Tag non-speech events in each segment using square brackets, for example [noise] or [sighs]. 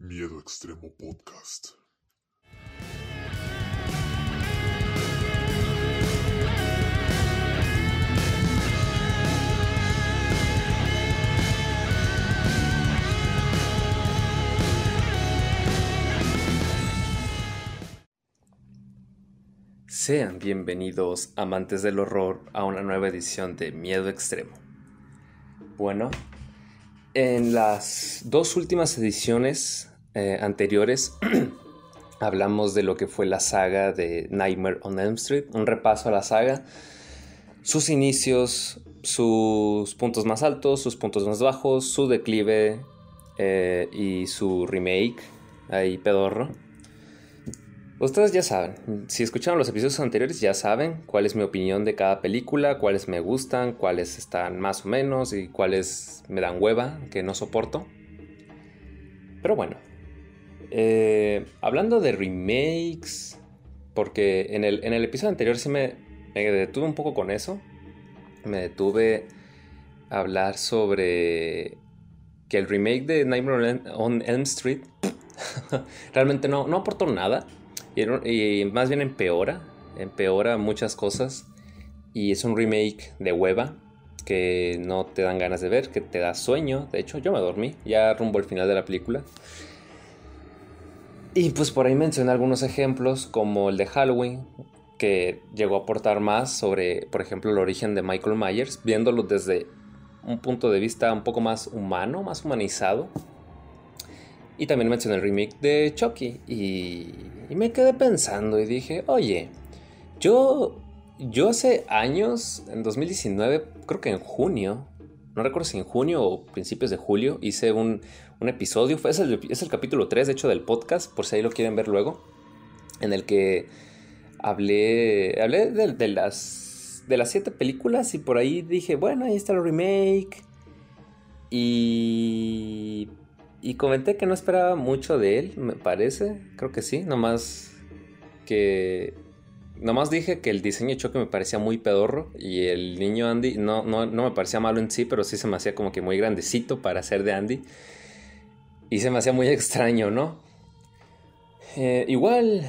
Miedo Extremo Podcast. Sean bienvenidos, amantes del horror, a una nueva edición de Miedo Extremo. Bueno, en las dos últimas ediciones eh, anteriores [clears throat] hablamos de lo que fue la saga de Nightmare on Elm Street, un repaso a la saga, sus inicios, sus puntos más altos, sus puntos más bajos, su declive eh, y su remake, ahí pedorro. Ustedes ya saben, si escucharon los episodios anteriores ya saben cuál es mi opinión de cada película, cuáles me gustan, cuáles están más o menos y cuáles me dan hueva, que no soporto. Pero bueno, eh, hablando de remakes, porque en el, en el episodio anterior sí me, detuve un poco con eso, me detuve a hablar sobre que el remake de Nightmare on Elm Street [laughs] realmente no, no aportó nada y, más bien empeora, empeora muchas cosas. Y es un remake de hueva que no te dan ganas de ver, que te da sueño. De hecho, yo me dormí ya rumbo al final de la película. Y pues por ahí mencioné algunos ejemplos, como el de Halloween, que llegó a aportar más sobre, por ejemplo, el origen de Michael Myers, viéndolo desde un punto de vista un poco más humano, más humanizado. Y también mencioné el remake de Chucky. Y, me quedé pensando y dije, oye, yo, yo hace años, en 2019, creo que en junio, no recuerdo si en junio o principios de julio, hice un, episodio. Fue, es, el, es el capítulo 3, de hecho, del podcast, por si ahí lo quieren ver luego. En el que hablé, hablé de, de las, de las siete películas y por ahí dije, bueno, ahí está el remake. Y y comenté que no esperaba mucho de él, me parece. Creo que sí, nomás que... Nomás dije que el diseño de choque me parecía muy pedorro y el niño Andy no, no, me parecía malo en sí, pero sí se me hacía como que muy grandecito para ser de Andy. Y se me hacía muy [laughs] extraño, ¿no? Eh, igual,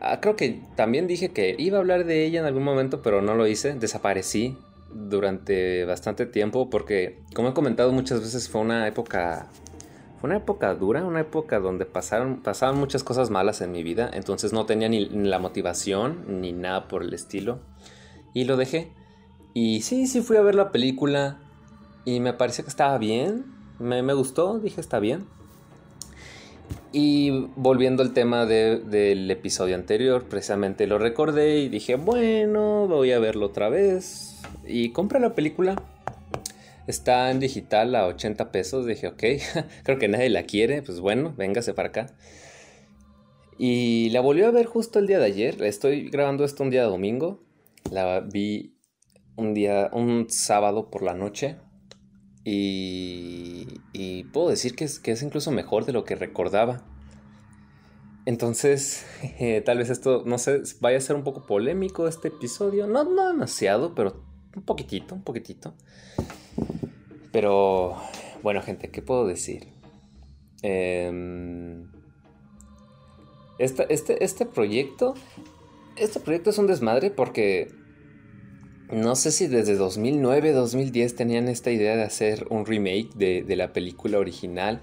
ah, creo que también dije que iba a hablar de ella en algún momento, pero no lo hice. Desaparecí durante bastante tiempo porque, como he comentado muchas veces, fue una época fue una época dura, una época donde pasaron, pasaban muchas cosas malas en mi vida, entonces no tenía ni la motivación ni nada por el estilo. Y lo dejé. Y sí, sí fui a ver la película y me pareció que estaba bien, me, gustó, dije está bien. Y volviendo al tema del episodio anterior, precisamente lo recordé y dije, bueno, voy a verlo otra vez. Y compré la película Está en digital a 80 pesos. Dije, ok, [laughs] creo que nadie la quiere. Pues bueno, véngase para acá. Y la volvió a ver justo el día de ayer. Estoy grabando esto un día domingo. La vi un día, un sábado por la noche. Y, y puedo decir que es, que es incluso mejor de lo que recordaba. Entonces, [laughs] tal vez esto, no sé, vaya a ser un poco polémico este episodio. No, no demasiado, pero un poquitito, un poquitito. Pero, bueno, gente, ¿qué puedo decir? Em, este, este, proyecto. Este proyecto es un desmadre porque. No sé si desde 2009, 2010 tenían esta idea de hacer un remake de, la película original.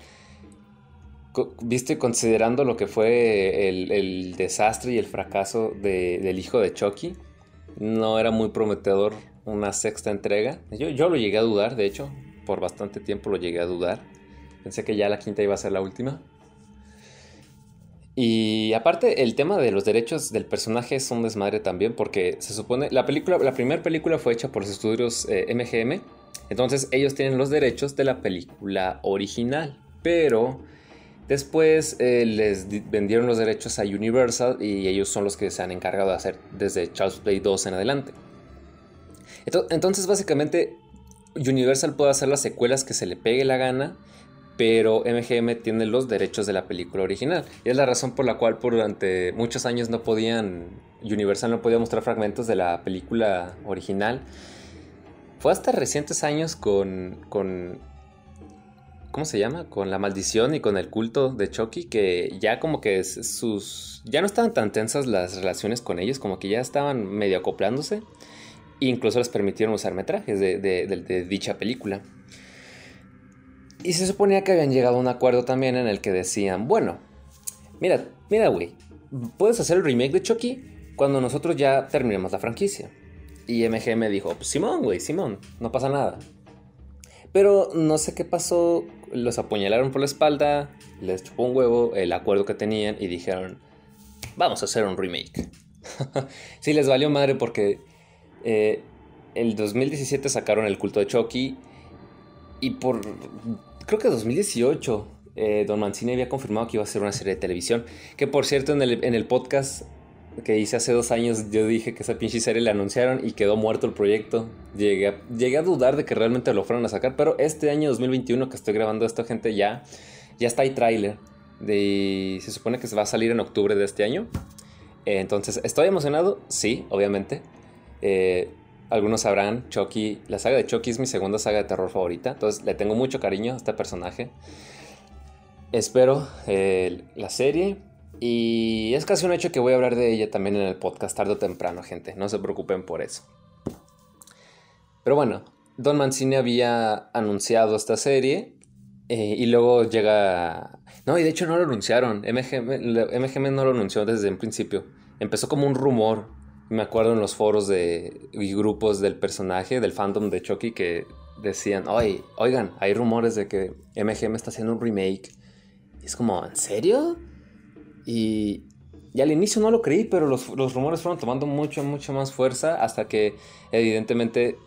Viste, considerando lo que fue el, desastre y el fracaso del hijo de Chucky, no era muy prometedor una sexta entrega. Yo, yo lo llegué a dudar, de hecho, por bastante tiempo lo llegué a dudar. Pensé que ya la quinta iba a ser la última. Y aparte, el tema de los derechos del personaje es un desmadre también, porque se supone. La la primera película fue hecha por los estudios MGM. Eh, entonces ellos tienen los derechos de la película original. Pero después eh, les vendieron los derechos a Universal y ellos son los que se han encargado de hacer desde Charles Play 2 en adelante. Entonces, básicamente, Universal puede hacer las secuelas que se le pegue la gana, pero MGM tiene los derechos de la película original. Y es la razón por la cual durante muchos años no podían, Universal no podía mostrar fragmentos de la película original. Fue hasta recientes años con, con ¿cómo se llama? Con la maldición y con el culto de Chucky, que ya como que sus, ya no estaban tan tensas las relaciones con ellos, como que ya estaban medio acoplándose. Incluso les permitieron usar metrajes de, dicha película. Y se suponía que habían llegado a un acuerdo también en el que decían, bueno, mira, mira, güey, puedes hacer el remake de Chucky cuando nosotros ya terminemos la franquicia. Y MGM dijo, pues Simón, güey, Simón, no pasa nada. Pero no sé qué pasó, los apuñalaron por la espalda, les chupó un huevo el acuerdo que tenían y dijeron, vamos a hacer un remake. [laughs] sí, les valió madre porque eh, el 2017 sacaron el culto de Chucky y por, creo que 2018, eh, Don Mancini había confirmado que iba a ser una serie de televisión. Que por cierto, en el, en el podcast que hice hace dos años, yo dije que esa pinche serie le anunciaron y quedó muerto el proyecto. Llegué a, llegué a dudar de que realmente lo fueran a sacar, pero este año 2021 que estoy grabando esto, gente, ya, ya está ahí tráiler. De, se supone que se va a salir en octubre de este año. Eh, entonces, ¿estoy emocionado? Sí, obviamente. Eh, algunos sabrán, Chucky, la saga de Chucky es mi segunda saga de terror favorita. Entonces, le tengo mucho cariño a este personaje. Espero eh, la serie y es casi un hecho que voy a hablar de ella también en el podcast tarde o temprano, gente. No se preocupen por eso. Pero bueno, Don Mancini había anunciado esta serie eh, y luego llega... No, y de hecho no lo anunciaron. MGM, no lo anunció desde el principio. Empezó como un rumor. Me acuerdo en los foros de, y grupos del personaje, del fandom de Chucky, que decían, oigan, hay rumores de que MGM está haciendo un remake. Y es como, ¿en serio? Y, al inicio no lo creí, pero los, rumores fueron tomando mucho, mucho más fuerza hasta que evidentemente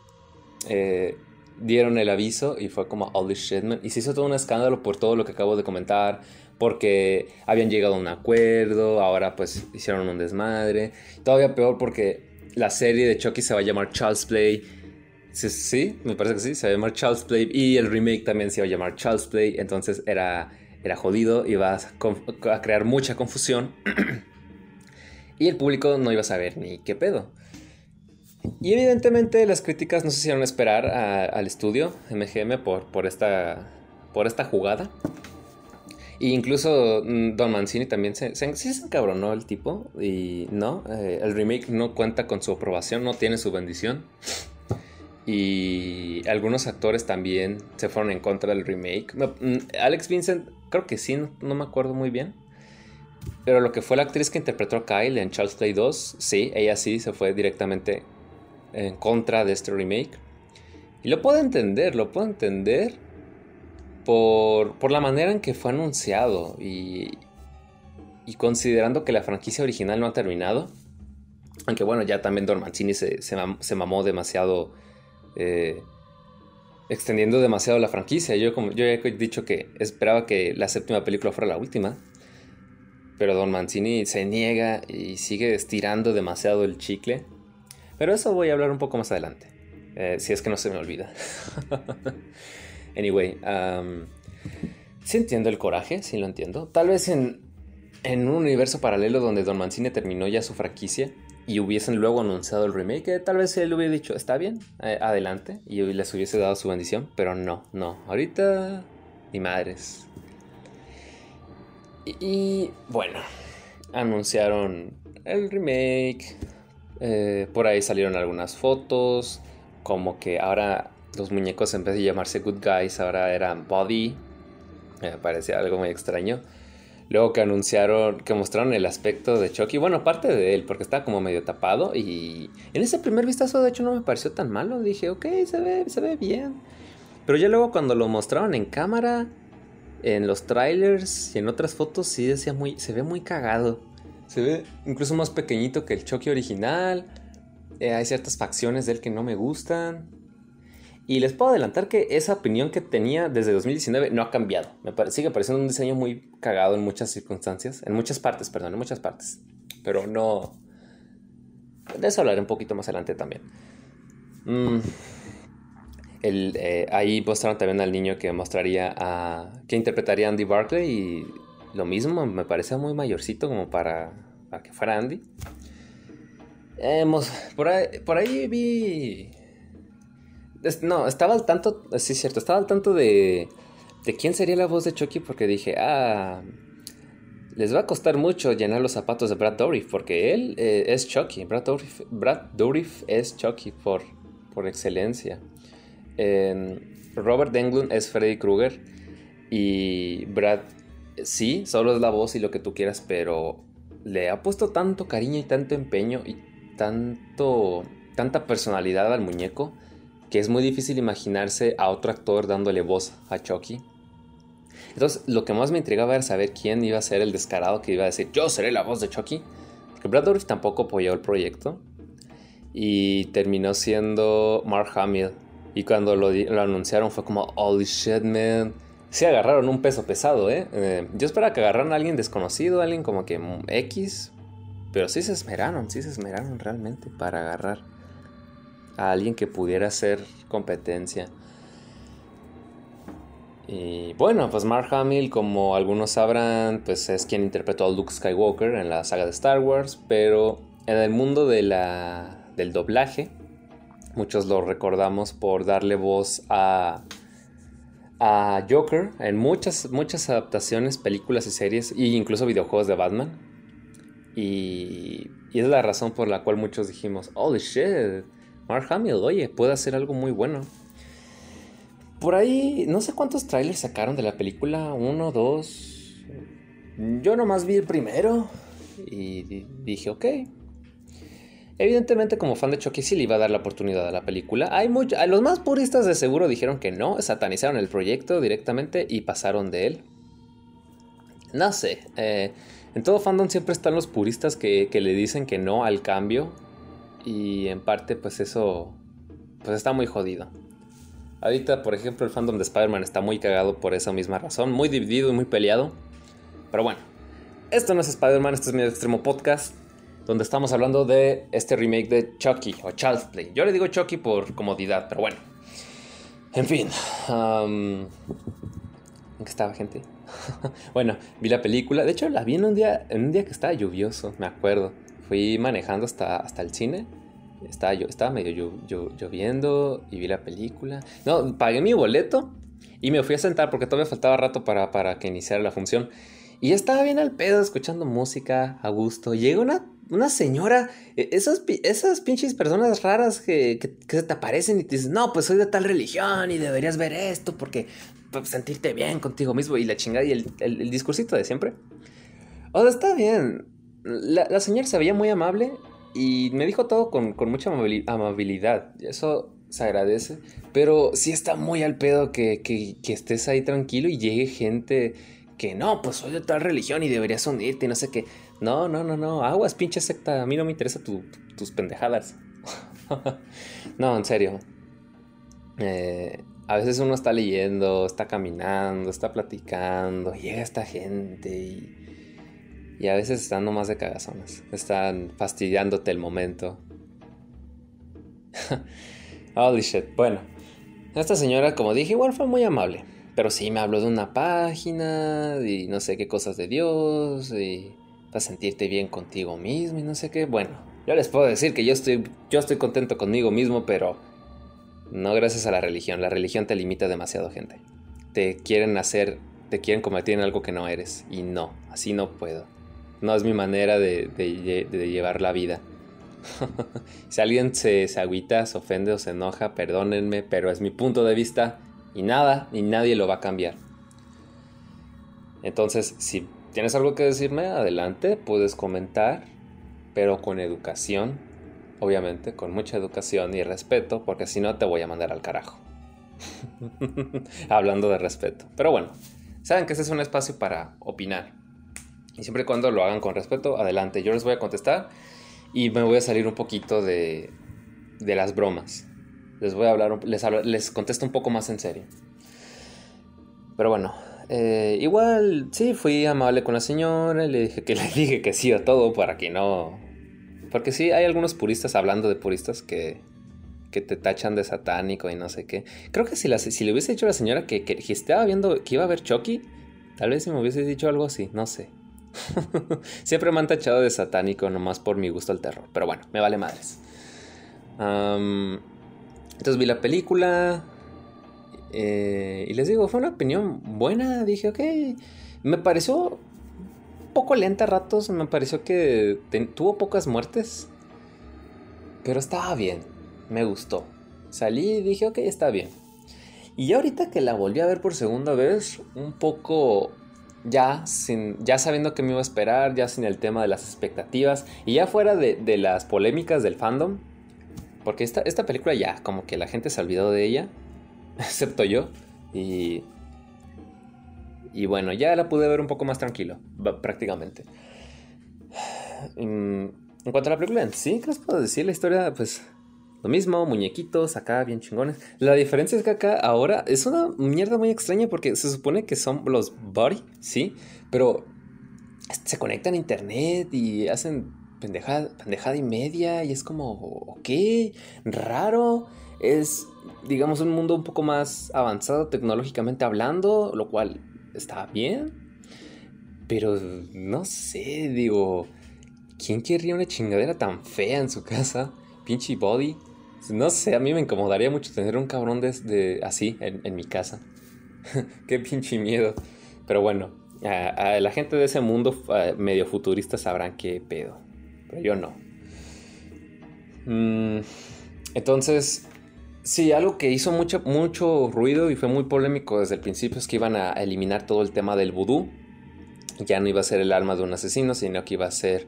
eh, dieron el aviso y fue como holy shit, man. Y se hizo todo un escándalo por todo lo que acabo de comentar, porque habían llegado a un acuerdo, ahora pues hicieron un desmadre. Todavía peor porque la serie de Chucky se va a llamar Charles Play. Sí, me parece que sí, se va a llamar Charles Play. Y el remake también se va a llamar Charles Play. Entonces era era jodido, iba a, crear mucha confusión [clears throat] y el público no iba a saber ni qué pedo. Y evidentemente las críticas no se hicieron esperar al estudio MGM por, por, esta, por esta jugada. E incluso mm, Don Mancini también se, se, se encabronó el tipo. Y no, eh, el remake no cuenta con su aprobación, no tiene su bendición. Y algunos actores también se fueron en contra del remake. Mm, Alex Vincent, creo que sí, no, me acuerdo muy bien. Pero lo que fue la actriz que interpretó a Kyle en Charles Play 2, sí, ella sí se fue directamente en contra de este remake. Y lo puedo entender, lo puedo entender por, la manera en que fue anunciado y, considerando que la franquicia original no ha terminado. Aunque bueno, ya también Don Mancini se, se mamó demasiado eh, extendiendo demasiado la franquicia. Yo, como, yo he dicho que esperaba que la séptima película fuera la última. Pero Don Mancini se niega y sigue estirando demasiado el chicle. Pero eso voy a hablar un poco más adelante. Eh, si es que no se me olvida. [laughs] anyway, um, sí entiendo el coraje, sí lo entiendo. Tal vez en, en un universo paralelo donde Don Mancini terminó ya su franquicia, y hubiesen luego anunciado el remake, tal vez él hubiera dicho, está bien, adelante, y les hubiese dado su bendición, pero no, no, ahorita ni madres. Y, bueno, anunciaron el remake, eh, por ahí salieron algunas fotos, como que ahora los muñecos en vez de llamarse Good Guys, ahora eran Body, me parecía algo muy extraño. Luego que anunciaron, que mostraron el aspecto de Chucky, bueno, aparte de él, porque estaba como medio tapado y en ese primer vistazo de hecho no me pareció tan malo, dije, ok, se ve, se ve bien. Pero ya luego cuando lo mostraron en cámara, en los trailers y en otras fotos, sí decía muy, se ve muy cagado. Se ve incluso más pequeñito que el Chucky original. Eh, hay ciertas facciones de él que no me gustan. Y les puedo adelantar que esa opinión que tenía desde 2019 no ha cambiado. Me sigue pareciendo un diseño muy cagado en muchas circunstancias, en muchas partes, perdón, en muchas partes. Pero no... De eso hablaré un poquito más adelante también. Mm, eh, ahí mostraron también al niño que mostraría a... que interpretaría Andy Barclay y lo mismo, me parece muy mayorcito como para, para que fuera Andy. por, por ahí vi no, estaba al tanto, sí cierto, estaba al tanto de de quién sería la voz de Chucky porque dije, ah, les va a costar mucho llenar los zapatos de Brad Dourif porque él eh, es Chucky. Brad Dourif, Brad Dourif es Chucky por, por excelencia. Robert Englund es Freddy Krueger y Brad sí, solo es la voz y lo que tú quieras, pero le ha puesto tanto cariño y tanto empeño y tanto tanta personalidad al muñeco que es muy difícil imaginarse a otro actor dándole voz a Chucky. Entonces, lo que más me intrigaba era saber quién iba a ser el descarado que iba a decir, yo seré la voz de Chucky. Porque Brad tampoco apoyó el proyecto. Y terminó siendo Mark Hamill. Y cuando lo, anunciaron fue como, holy shit, man. Sí agarraron un peso pesado, ¿eh? ¿eh? Yo esperaba que agarraran a alguien desconocido, alguien como que X. Pero sí se esmeraron, sí se esmeraron realmente para agarrar a alguien que pudiera hacer competencia. Y bueno, pues Mark Hamill, como algunos sabrán, pues es quien interpretó a Luke Skywalker en la saga de Star Wars, pero en el mundo de la, del doblaje, muchos lo recordamos por darle voz a, a Joker en muchas, muchas adaptaciones, películas y series, e incluso videojuegos de Batman. Y, y es la razón por la cual muchos dijimos, holy shit, Mark Hamill, oye, puede hacer algo muy bueno. Por ahí, no sé cuántos trailers sacaron de la película, uno, dos. Yo nomás vi el primero y dije, ok. Evidentemente, como fan de Chucky, sí le iba a dar la oportunidad a la película. Hay los más puristas de seguro dijeron que no, satanizaron el proyecto directamente y pasaron de él. No sé, eh, en todo fandom siempre están los puristas que le dicen que no al cambio. Y en parte, pues eso, pues está muy jodido. Ahorita, por ejemplo, el fandom de Spider-Man está muy cagado por esa misma razón, muy dividido y muy peleado. Pero bueno, esto no es Spider-Man, esto es mi extremo podcast, donde estamos hablando de este remake de Chucky o Child's Play. Yo le digo Chucky por comodidad, pero bueno. En fin. ¿En qué estaba, gente? [laughs] bueno, vi la película. De hecho, la vi en un día, en un día que estaba lluvioso, me acuerdo. Fui manejando hasta, hasta el cine estaba, yo, estaba medio lloviendo y vi la película. No, pagué mi boleto y me fui a sentar porque todavía faltaba rato para, para que iniciara la función. Y estaba bien al pedo, escuchando música a gusto. Llega una, una señora, e, esas, esas pinches personas raras que, que, se te aparecen y te dicen, no, pues soy de tal religión y deberías ver esto porque pues, sentirte bien contigo mismo y la chingada y el, el, discursito de siempre. O sea, está bien. La, la señora se veía muy amable y me dijo todo con, mucha amabilidad. Eso se agradece. Pero sí está muy al pedo que, estés ahí tranquilo y llegue gente que no, pues soy de tal religión y deberías unirte y no sé qué. No, no, no, no. Aguas, pinche secta. A mí no me interesa tus pendejadas. [laughs] no, en serio. Eh, a veces uno está leyendo, está caminando, está platicando, llega esta gente y y a veces están nomás de cagazones. Están fastidiándote el momento. [laughs] Holy shit. Bueno, esta señora, como dije, igual fue muy amable. Pero sí me habló de una página y no sé qué cosas de Dios y para sentirte bien contigo mismo y no sé qué. Bueno, yo les puedo decir que yo estoy, yo estoy contento conmigo mismo, pero no gracias a la religión. La religión te limita demasiado, gente. Te quieren hacer, te quieren convertir en algo que no eres. Y no, así no puedo. No es mi manera de, llevar la vida. [laughs] si alguien se, se agüita, se ofende o se enoja, perdónenme, pero es mi punto de vista y nada, ni nadie lo va a cambiar. Entonces, si tienes algo que decirme, adelante, puedes comentar, pero con educación, obviamente, con mucha educación y respeto, porque si no te voy a mandar al carajo. [laughs] Hablando de respeto. Pero bueno, saben que este es un espacio para opinar. Y siempre y cuando lo hagan con respeto, adelante. Yo les voy a contestar y me voy a salir un poquito de, de las bromas. Les voy a hablar, les, les contesto un poco más en serio. Pero bueno, eh, igual sí, fui amable con la señora, le dije que [laughs] le dije que sí a todo para que no... Porque sí, hay algunos puristas, hablando de puristas, que, que te tachan de satánico y no sé qué. Creo que si, la, si le hubiese dicho a la señora que, que, estaba viendo que iba a ver Chucky, tal vez si me hubiese dicho algo así, no sé. [laughs] Siempre me han tachado de satánico nomás por mi gusto al terror. Pero bueno, me vale madres. entonces vi la película. Eh, y les digo, fue una opinión buena. Dije, ok. Me pareció poco lenta a ratos. Me pareció que tuvo pocas muertes. Pero estaba bien. Me gustó. Salí y dije, ok, está bien. Y ahorita que la volví a ver por segunda vez, un poco ya, sin, ya sabiendo que me iba a esperar, ya sin el tema de las expectativas y ya fuera de, de las polémicas del fandom, porque esta, esta película ya, como que la gente se olvidó de ella, [laughs] excepto yo, y... Y bueno, ya la pude ver un poco más tranquilo, prácticamente. [sighs] En cuanto a la película en sí, ¿qué les puedo decir? La historia, pues, lo mismo, muñequitos acá bien chingones. La diferencia es que acá ahora es una mierda muy extraña porque se supone que son los body, sí, pero se conectan a internet y hacen pendejada, pendejada y media y es como, ok, raro. Es, digamos, un mundo un poco más avanzado tecnológicamente hablando, lo cual está bien. Pero no sé, digo, ¿quién querría una chingadera tan fea en su casa? Pinche body. No sé, a mí me incomodaría mucho tener un cabrón de, así en, mi casa. [laughs] Qué pinche miedo. Pero bueno, a, la gente de ese mundo medio futurista sabrán qué pedo. Pero yo no. Mm, entonces, sí, algo que hizo mucho, mucho ruido y fue muy polémico desde el principio es que iban a eliminar todo el tema del vudú. Ya no iba a ser el alma de un asesino, sino que iba a ser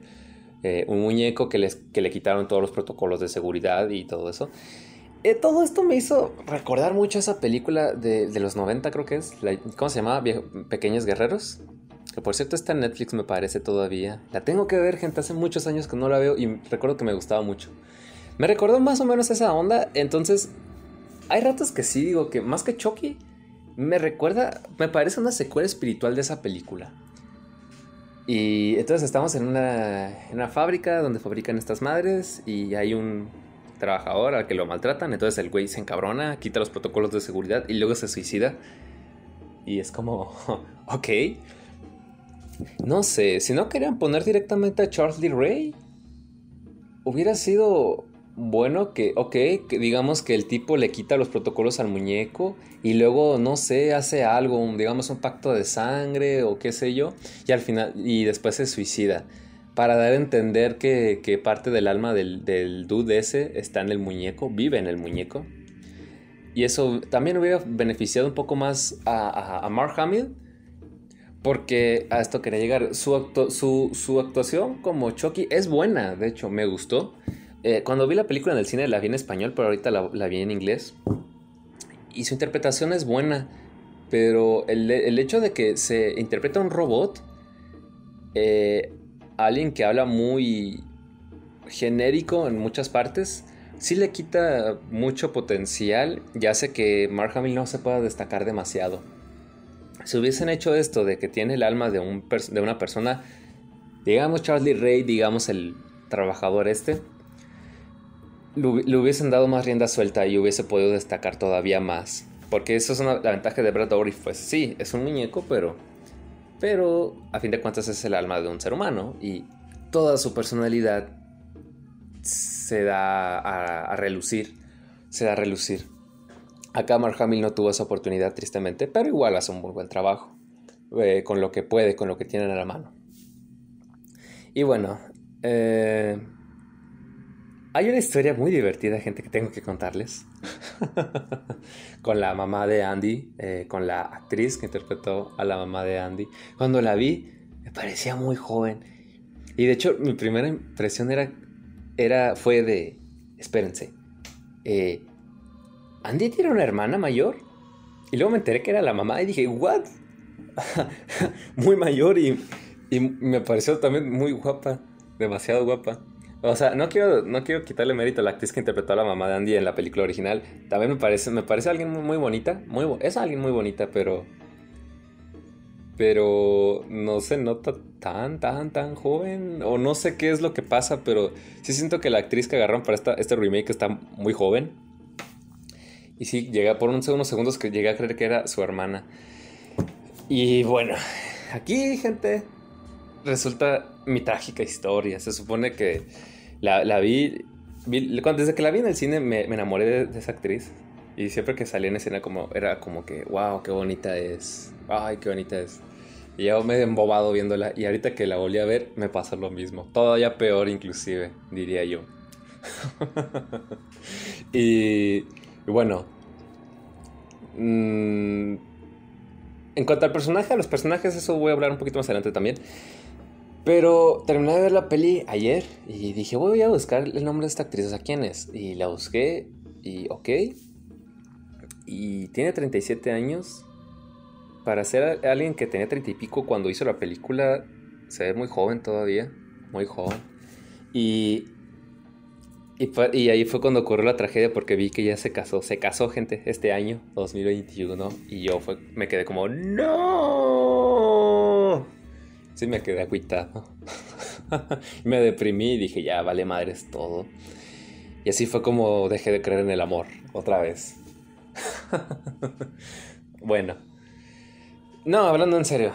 eh, un muñeco que, les, que le quitaron todos los protocolos de seguridad y todo eso. Eh, todo esto me hizo recordar mucho esa película de, los 90, creo que es. ¿Cómo se llamaba? Pequeños Guerreros. Que por cierto está en Netflix, me parece todavía. La tengo que ver, gente. Hace muchos años que no la veo y recuerdo que me gustaba mucho. Me recordó más o menos esa onda. Entonces, hay ratos que sí digo que más que Chucky, me recuerda, me parece una secuela espiritual de esa película. Y entonces estamos en una, fábrica donde fabrican estas madres y hay un trabajador al que lo maltratan. Entonces el güey se encabrona, quita los protocolos de seguridad y luego se suicida. Y es como, [laughs] ok. No sé, si no querían poner directamente a Charles Lee Ray, hubiera sido bueno que, ok, que digamos que el tipo le quita los protocolos al muñeco y luego, no sé, hace algo, digamos un pacto de sangre o qué sé yo, y al final, y después se suicida. Para dar a entender que, parte del alma del, del, dude ese está en el muñeco, vive en el muñeco. Y eso también hubiera beneficiado un poco más a, Mark Hamill. Porque a esto quería llegar. Su, su, su actuación como Chucky es buena, de hecho, me gustó. Eh, cuando vi la película en el cine la vi en español, pero ahorita la, vi en inglés. Y su interpretación es buena, pero el, hecho de que se interpreta un robot, eh, alguien que habla muy genérico en muchas partes, sí le quita mucho potencial y hace que Mark Hamill no se pueda destacar demasiado. Si hubiesen hecho esto de que tiene el alma de, un de una persona, digamos Charlie Ray, digamos el trabajador este, le hubiesen dado más rienda suelta y hubiese podido destacar todavía más. Porque eso es una, la ventaja de Brad Dourif. Pues sí, es un muñeco, pero. Pero a fin de cuentas es el alma de un ser humano. Y toda su personalidad se da a, relucir. Se da a relucir. Acá Mark Hamill no tuvo esa oportunidad, tristemente, pero igual hace un muy buen trabajo. Eh, con lo que puede, con lo que tiene en la mano. Y bueno, eh, hay una historia muy divertida, gente, que tengo que contarles. [laughs] con la mamá de Andy, eh, con la actriz que interpretó a la mamá de Andy. Cuando la vi, me parecía muy joven. Y de hecho, mi primera impresión era, era fue de, espérense, eh, ¿Andy tiene una hermana mayor? Y luego me enteré que era la mamá y dije, ¿what? [laughs] muy mayor y, y me pareció también muy guapa, demasiado guapa. O sea, no quiero, no quiero quitarle mérito a la actriz que interpretó a la mamá de Andy en la película original. También me parece, me parece alguien muy, bonita. Muy, es alguien muy bonita, pero. Pero no se nota tan, tan, tan joven. O no sé qué es lo que pasa, pero sí siento que la actriz que agarraron para esta, este remake está muy joven. Y sí, llega por unos segundos que llegué a creer que era su hermana. Y bueno, aquí, gente, resulta mi trágica historia. Se supone que la, vi, Desde que la vi en el cine me, enamoré de, esa actriz. Y siempre que salía en escena como, era como que, wow, qué bonita es. Ay, qué bonita es. Y yo me he embobado viéndola. Y ahorita que la volví a ver, me pasa lo mismo. Todavía peor inclusive, diría yo. [laughs] y, bueno. Mm, en cuanto al personaje, a los personajes, eso voy a hablar un poquito más adelante también. Pero terminé de ver la peli ayer y dije, voy a buscar el nombre de esta actriz, o sea, ¿quién es? Y la busqué y ok. Y tiene 37 años. Para ser alguien que tenía 30 y pico cuando hizo la película, se ve muy joven todavía, muy joven. Y, y, ahí fue cuando ocurrió la tragedia porque vi que ya se casó, se casó gente este año, 2021, y yo fue, me quedé como, no. Sí, me quedé acuitado. [laughs] me deprimí y dije, ya, vale madres todo. Y así fue como dejé de creer en el amor, otra vez. [laughs] bueno. No, hablando en serio.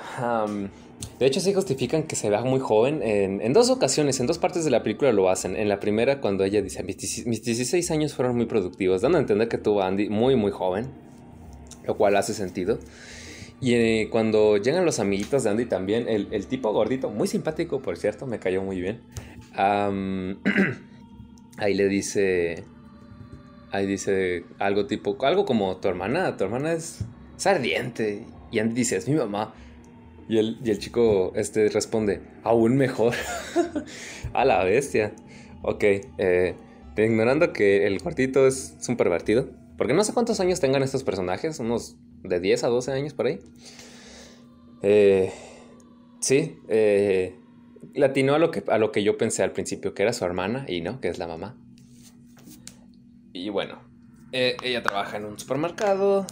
de hecho, sí justifican que se vea muy joven. En, dos ocasiones, en dos partes de la película lo hacen. En la primera, cuando ella dice, mis, 16 años fueron muy productivos, dando a entender que tuvo a Andy muy, muy joven. Lo cual hace sentido. Y eh, cuando llegan los amiguitos de Andy también, el, tipo gordito, muy simpático por cierto, me cayó muy bien. [clears throat] ahí le dice, ahí dice algo tipo, algo como tu hermana, tu hermana es, ardiente. Y Andy dice, es mi mamá. Y el, y el chico este, responde, aún mejor. [laughs] a la bestia. Ok, eh, ignorando que el gordito es un pervertido. Porque no sé cuántos años tengan estos personajes, unos de 10 a 12 años por ahí. Eh, sí, eh, latino a lo, que, a lo que yo pensé al principio, que era su hermana y no, que es la mamá. Y bueno, eh, ella trabaja en un supermercado,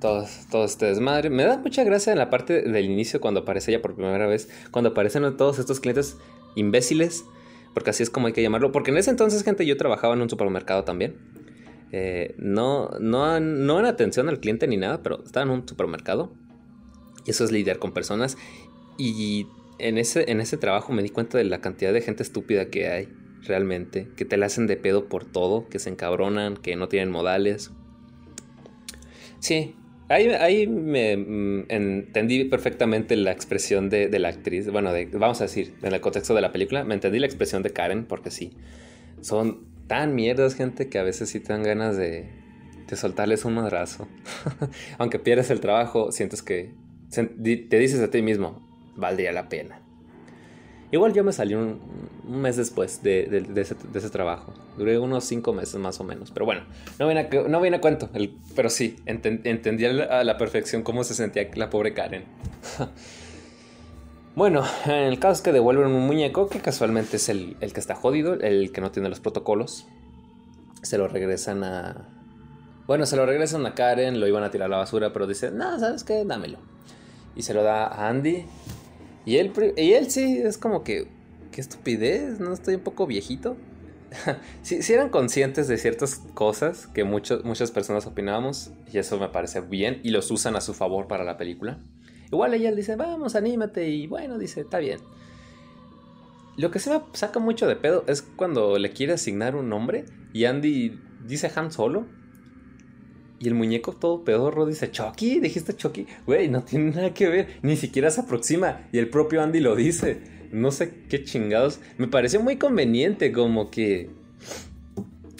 todo, todo este desmadre. Me da mucha gracia en la parte del inicio cuando aparece ella por primera vez, cuando aparecen todos estos clientes imbéciles, porque así es como hay que llamarlo. Porque en ese entonces, gente, yo trabajaba en un supermercado también. Eh, no, no, no en atención al cliente ni nada, pero estaba en un supermercado. Y eso es lidiar con personas. Y en ese, en ese trabajo me di cuenta de la cantidad de gente estúpida que hay, realmente. Que te la hacen de pedo por todo, que se encabronan, que no tienen modales. Sí, ahí, me mm, entendí perfectamente la expresión de, la actriz. Bueno, vamos a decir, en el contexto de la película, me entendí la expresión de Karen, porque sí. Son tan mierdas, gente, que a veces sí te dan ganas de, de soltarles un madrazo. [laughs] Aunque pierdes el trabajo, sientes que te dices a ti mismo, valdría la pena. Igual yo me salí un, mes después de, ese, trabajo. Duré unos cinco meses más o menos. Pero bueno, no viene a, no viene cuento. pero sí, entendí a la perfección cómo se sentía la pobre Karen. [laughs] Bueno, en el caso es que devuelven un muñeco que casualmente es el, que está jodido, el que no tiene los protocolos. Se lo regresan a... Bueno, se lo regresan a Karen, lo iban a tirar a la basura, pero dice, no, ¿sabes qué? Dámelo. Y se lo da a Andy. Y él, y él sí, es como que, qué estupidez, ¿no? Estoy un poco viejito. [laughs] Si eran conscientes de ciertas cosas que muchas personas opinábamos, y eso me parece bien, y los usan a su favor para la película. Igual ella dice, vamos, anímate. Y bueno, dice, está bien. Lo que se saca mucho de pedo es cuando le quiere asignar un nombre y Andy dice Han Solo. Y el muñeco todo pedorro dice, Chucky, dijiste Chucky. Güey, no tiene nada que ver. Ni siquiera se aproxima. Y el propio Andy lo dice. No sé qué chingados. Me pareció muy conveniente como que...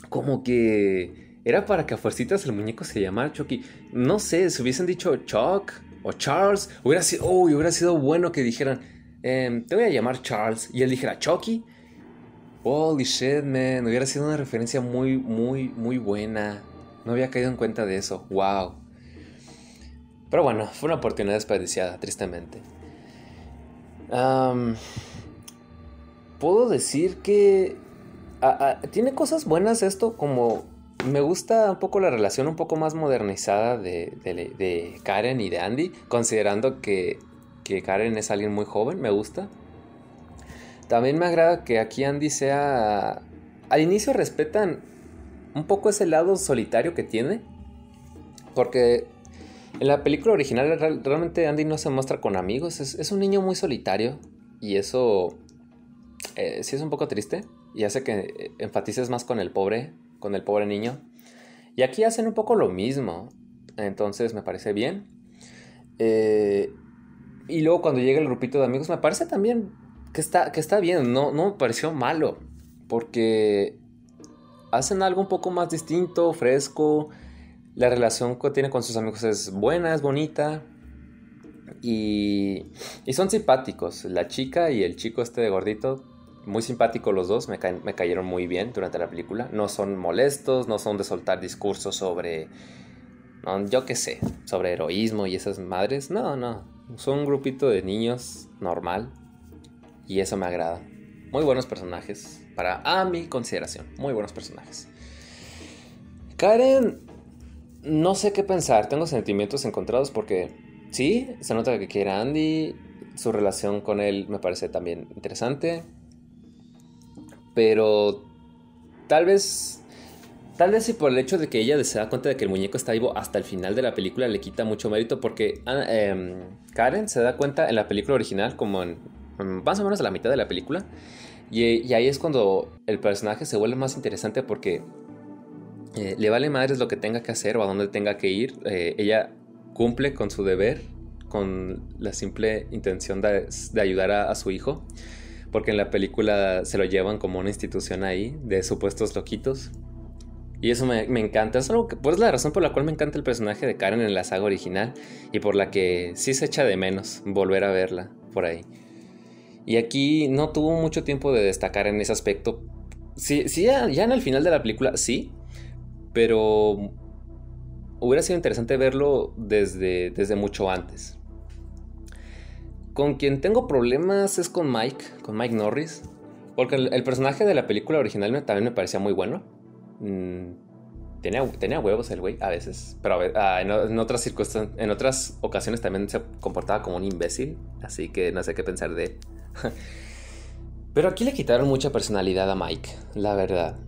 Como que... Era para que a fuercitas el muñeco se llamara Chucky. No sé, si hubiesen dicho Chuck o Charles, hubiera sido, hubiera sido bueno que dijeran, em, te voy a llamar Charles, y él dijera Chucky. Holy shit, man, hubiera sido una referencia muy, muy, muy buena. No había caído en cuenta de eso, wow. Pero bueno, fue una oportunidad desperdiciada, tristemente. Puedo decir que tiene cosas buenas esto, como me gusta un poco la relación un poco más modernizada de, Karen y de Andy, considerando que, Karen es alguien muy joven, me gusta. También me agrada que aquí Andy sea... Al inicio respetan un poco ese lado solitario que tiene, porque en la película original realmente Andy no se muestra con amigos, es, un niño muy solitario y eso eh, sí es un poco triste y hace que enfatices más con el pobre con el pobre niño. Y aquí hacen un poco lo mismo. Entonces me parece bien. Eh, y luego cuando llega el grupito de amigos, me parece también que está, que está bien. No, no me pareció malo. Porque hacen algo un poco más distinto, fresco. La relación que tiene con sus amigos es buena, es bonita. Y, y son simpáticos. La chica y el chico este de gordito muy simpáticos los dos, me, me, cayeron muy bien durante la película. No son molestos, no son de soltar discursos sobre, yo qué sé, sobre heroísmo y esas madres. No, no, son un grupito de niños normal y eso me agrada. Muy buenos personajes, para a mi consideración, muy buenos personajes. Karen, no sé qué pensar, tengo sentimientos encontrados porque sí, se nota que quiere a Andy, su relación con él me parece también interesante pero tal vez, tal vez si por el hecho de que ella se da cuenta de que el muñeco está vivo hasta el final de la película le quita mucho mérito porque ah, em, Karen se da cuenta en la película original como en, más o menos a la mitad de la película y, ahí es cuando el personaje se vuelve más interesante porque eh, le vale madres lo que tenga que hacer o a dónde tenga que ir. Eh, ella cumple con su deber con la simple intención de, ayudar a, su hijo porque en la película se lo llevan como una institución ahí de supuestos loquitos. Y eso me, encanta, es algo pues la razón por la cual me encanta el personaje de Karen en la saga original y por la que sí se echa de menos volver a verla por ahí. Y aquí no tuvo mucho tiempo de destacar en ese aspecto. Sí, sí ya, ya en el final de la película sí, pero hubiera sido interesante verlo desde, desde mucho antes. Con quien tengo problemas es con Mike, con Mike Norris. Porque el, personaje de la película original también me parecía muy bueno. Mm, tenía, tenía, huevos el güey a veces. Pero ah, en, otras circunstancias, en otras ocasiones también se comportaba como un imbécil. Así que no sé qué pensar de él. [laughs] pero aquí le quitaron mucha personalidad a Mike, la verdad.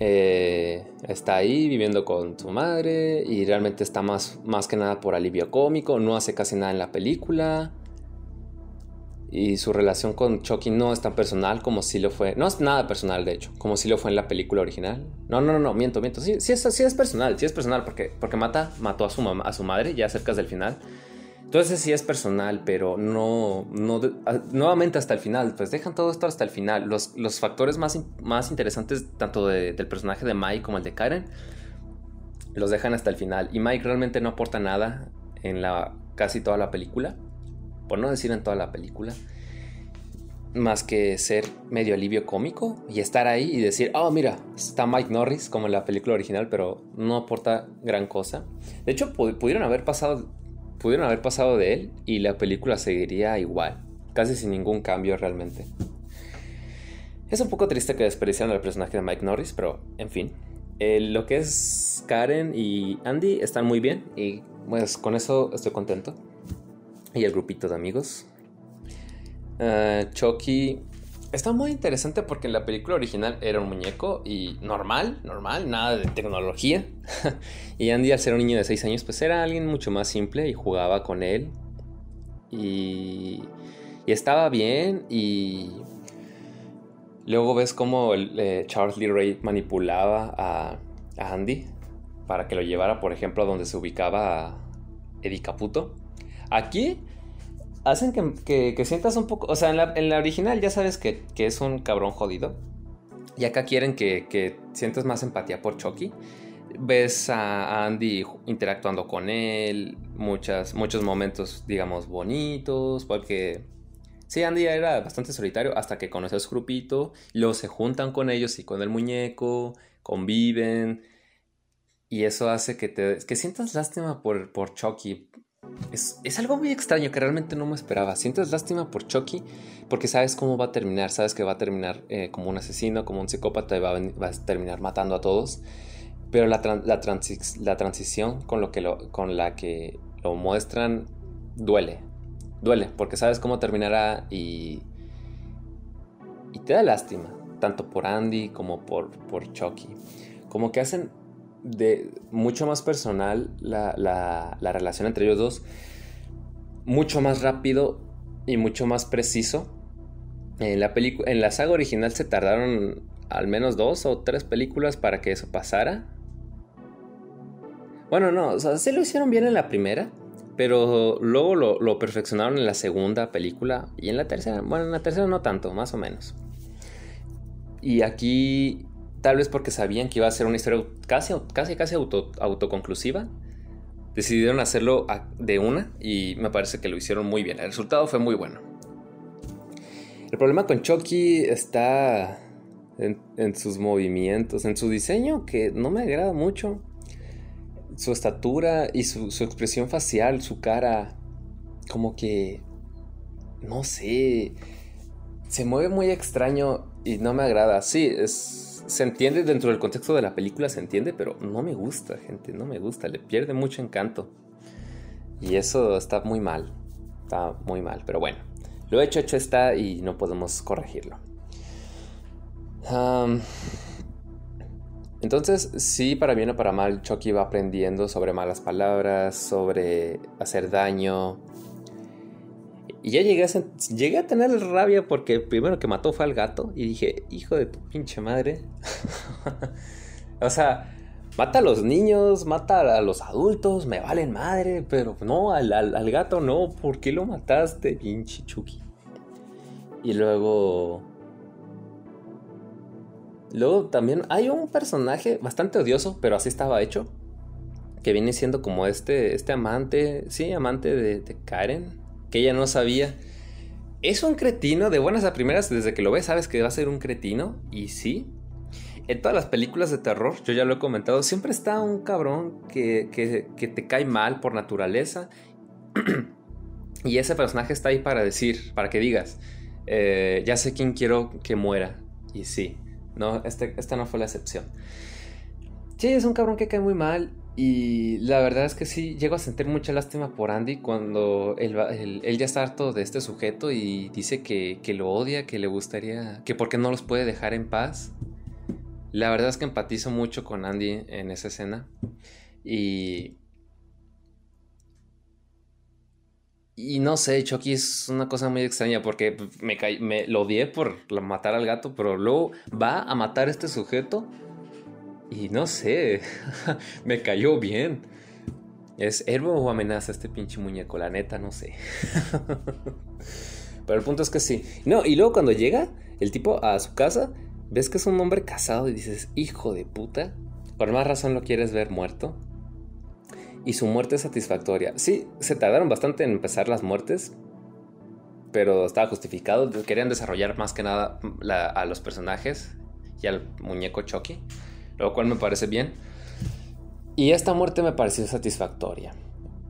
Eh, está ahí viviendo con su madre y realmente está más, más que nada por alivio cómico. No hace casi nada en la película y su relación con Chucky no es tan personal como si lo fue. No es nada personal, de hecho, como si lo fue en la película original. No, no, no, no miento, miento. Sí, sí, es, sí es personal, sí es personal, porque, porque mata, mató a su, mamá, a su madre ya cerca del final. Entonces sí es personal, pero no, no nuevamente hasta el final, pues dejan todo esto hasta el final. Los, los factores más, más interesantes, tanto del personaje de Mike como el de Karen, los dejan hasta el final. Y Mike realmente no aporta nada en la casi toda la película por no decir en toda la película, más que ser medio alivio cómico y estar ahí y decir, oh, mira, está Mike Norris como en la película original, pero no aporta gran cosa. De hecho, pudieron haber pasado, pudieron haber pasado de él y la película seguiría igual, casi sin ningún cambio realmente. Es un poco triste que desperdiciaran el personaje de Mike Norris, pero en fin. lo que es Karen y Andy están muy bien y pues con eso estoy contento y el grupito de amigos. Uh, Chucky está muy interesante porque en la película original era un muñeco y normal, normal, nada de tecnología. [laughs] y Andy al ser un niño de 6 años pues era alguien mucho más simple y jugaba con él. Y, y estaba bien y luego ves cómo eh, Charles Lee Ray manipulaba a, a, Andy para que lo llevara por ejemplo a donde se ubicaba Eddie Caputo. Aquí hacen que, sientas un poco. O sea, en la, original ya sabes que, es un cabrón jodido. Y acá quieren que, sientas más empatía por Chucky. Ves a Andy interactuando con él, muchas, muchos momentos, digamos, bonitos, porque sí, Andy era bastante solitario hasta que conoce a su grupito, luego se juntan con ellos y con el muñeco, conviven, y eso hace que te que sientas lástima por, por Chucky, es, algo muy extraño que realmente no me esperaba. Sientes lástima por Chucky porque sabes cómo va a terminar. Sabes que va a terminar eh, como un asesino, como un psicópata y va a, terminar matando a todos. Pero la, la, transición con, lo que con la que lo muestran duele. Duele porque sabes cómo terminará y, y te da lástima. Tanto por Andy como por, por Chucky. Como que hacen de mucho más personal la, relación entre ellos dos, mucho más rápido y mucho más preciso. En la, en la saga original se tardaron al menos dos o tres películas para que eso pasara. Bueno, no, o sea, sí lo hicieron bien en la primera, pero luego lo, lo, perfeccionaron en la segunda película y en la tercera, bueno, en la tercera no tanto, más o menos. Y aquí, tal vez porque sabían que iba a ser una historia casi, casi, casi auto, autoconclusiva, decidieron hacerlo de una y me parece que lo hicieron muy bien. El resultado fue muy bueno. El problema con Chucky está en, en sus movimientos, en su diseño, que no me agrada mucho su estatura y su, expresión facial, su cara, como que, no sé, se mueve muy extraño y no me agrada. Sí, es, se entiende dentro del contexto de la película, se entiende, pero no me gusta, gente, no me gusta, le pierde mucho encanto. Y eso está muy mal, está muy mal, pero bueno, lo hecho, hecho está y no podemos corregirlo. Entonces, sí, para bien o para mal, Chucky va aprendiendo sobre malas palabras, sobre hacer daño. Y ya llegué a, llegué a tener rabia porque el primero que mató fue al gato. Y dije, hijo de tu pinche madre. [laughs] o sea, mata a los niños, mata a los adultos, me valen madre. Pero no, al, al gato no. ¿Por qué lo mataste, pinche Chucky? Y luego Luego también hay un personaje bastante odioso, pero así estaba hecho. Que viene siendo como este, este amante, sí, amante de, Karen, que ella no sabía. Es un cretino, de buenas a primeras, desde que lo ves sabes que va a ser un cretino, y sí. En todas las películas de terror, yo ya lo he comentado, siempre está un cabrón que, que, te cae mal por naturaleza. [clears throat] y ese personaje está ahí para decir, para que digas, eh, ya sé quién quiero que muera. Y sí, no, este, esta no fue la excepción. Sí, es un cabrón que cae muy mal. Y la verdad es que sí, llego a sentir mucha lástima por Andy cuando él, ya está harto de este sujeto y dice que, lo odia, que le gustaría, que por qué no los puede dejar en paz. La verdad es que empatizo mucho con Andy en esa escena. Y Y no sé, Chucky es una cosa muy extraña porque me, me lo odié por matar al gato, pero luego va a matar a este sujeto y no sé, [laughs] me cayó bien. ¿Es héroe o amenaza este pinche muñeco? La neta, no sé. [laughs] pero el punto es que sí. No, y luego cuando llega el tipo a su casa, ves que es un hombre casado y dices, hijo de puta, por más razón lo quieres ver muerto y su muerte es satisfactoria. Sí, se tardaron bastante en empezar las muertes, pero estaba justificado. Querían desarrollar más que nada a los personajes y al muñeco Chucky, lo cual me parece bien. Y esta muerte me pareció satisfactoria,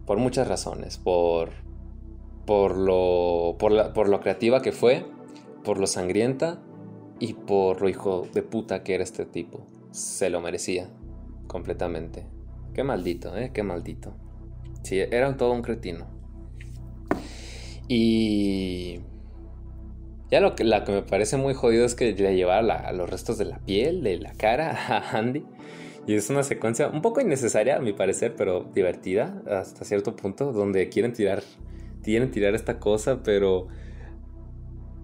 por muchas razones, por, por, lo, por, por lo creativa que fue, por lo sangrienta y por lo hijo de puta que era este tipo. Se lo merecía completamente. Qué maldito, ¿eh? Qué maldito. Sí, era todo un cretino. Y... Ya lo que, que me parece muy jodido es que le llevaba los restos de la piel, de la cara [laughs] a Andy. Y es una secuencia un poco innecesaria, a mi parecer, pero divertida hasta cierto punto, donde quieren tirar, quieren tirar esta cosa, pero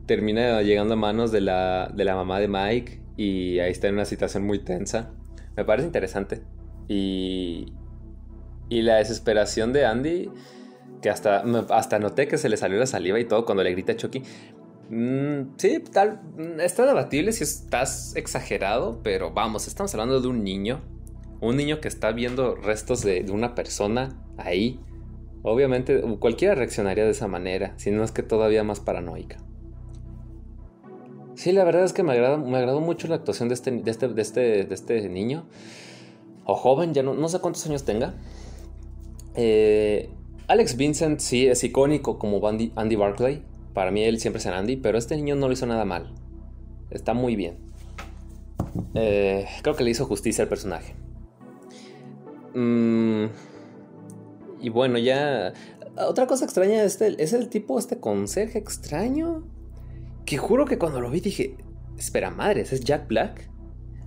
termina llegando a manos de la, de la mamá de Mike y ahí está en una situación muy tensa. Me parece interesante. Y, y la desesperación de Andy, que hasta, hasta noté que se le salió la saliva y todo cuando le grita a Chucky. Mm, sí, mm, está debatible si estás exagerado, pero vamos, estamos hablando de un niño. Un niño que está viendo restos de, una persona ahí. Obviamente, cualquiera reaccionaría de esa manera, si no es que todavía más paranoica. Sí, la verdad es que me, agrada, me agradó mucho la actuación de este, este, este, este niño o joven, ya no, sé cuántos años tenga. Eh, Alex Vincent sí es icónico como Andy Barclay. Para mí él siempre es Andy, pero este niño no lo hizo nada mal. Está muy bien. Eh, creo que le hizo justicia al personaje. Mm, y bueno, ya... Otra cosa extraña este, es el tipo, este conserje extraño. Que juro que cuando lo vi dije, espera madres, ¿es Jack Black?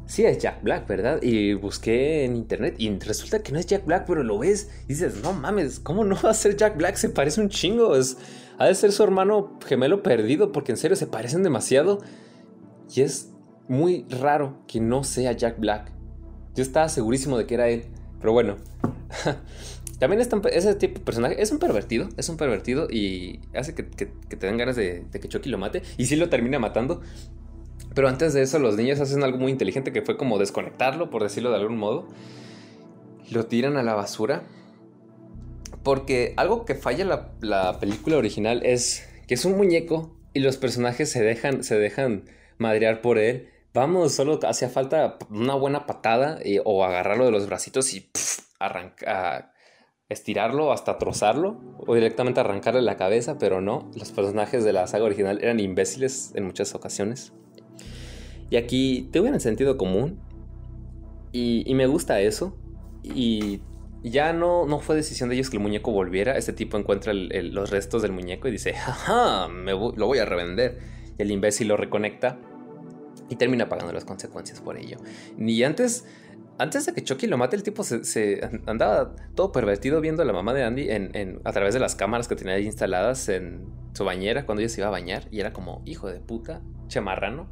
Sí es Jack Black, ¿verdad? Y busqué en internet y resulta que no es Jack Black, pero lo ves y dices, no mames, ¿cómo no va a ser Jack Black? Se parece un chingo. Es, ha de ser su hermano gemelo perdido porque en serio se parecen demasiado. Y es muy raro que no sea Jack Black. Yo estaba segurísimo de que era él. Pero bueno, [laughs] También ese tipo de personaje es un pervertido, es un pervertido y hace que, te den ganas de, que Chucky lo mate. Y sí lo termina matando. Pero antes de eso los niños hacen algo muy inteligente que fue como desconectarlo, por decirlo de algún modo. Lo tiran a la basura. Porque algo que falla la, la película original es que es un muñeco y los personajes se dejan, se dejan madrear por él. Vamos, solo hacía falta una buena patada o agarrarlo de los bracitos y arrancar estirarlo hasta trozarlo o directamente arrancarle la cabeza, pero no, los personajes de la saga original eran imbéciles en muchas ocasiones. Y aquí te hubieran sentido común y, me gusta eso. Y ya no, no fue decisión de ellos que el muñeco volviera. Este tipo encuentra los restos del muñeco y dice, [laughs] jaja, me lo voy a revender. Y el imbécil lo reconecta y termina pagando las consecuencias por ello. Ni antes antes de que Chucky lo mate, el tipo se, andaba todo pervertido viendo a la mamá de Andy en, a través de las cámaras que tenía ahí instaladas en su bañera cuando ella se iba a bañar. Y era como, hijo de puta, chamarrano.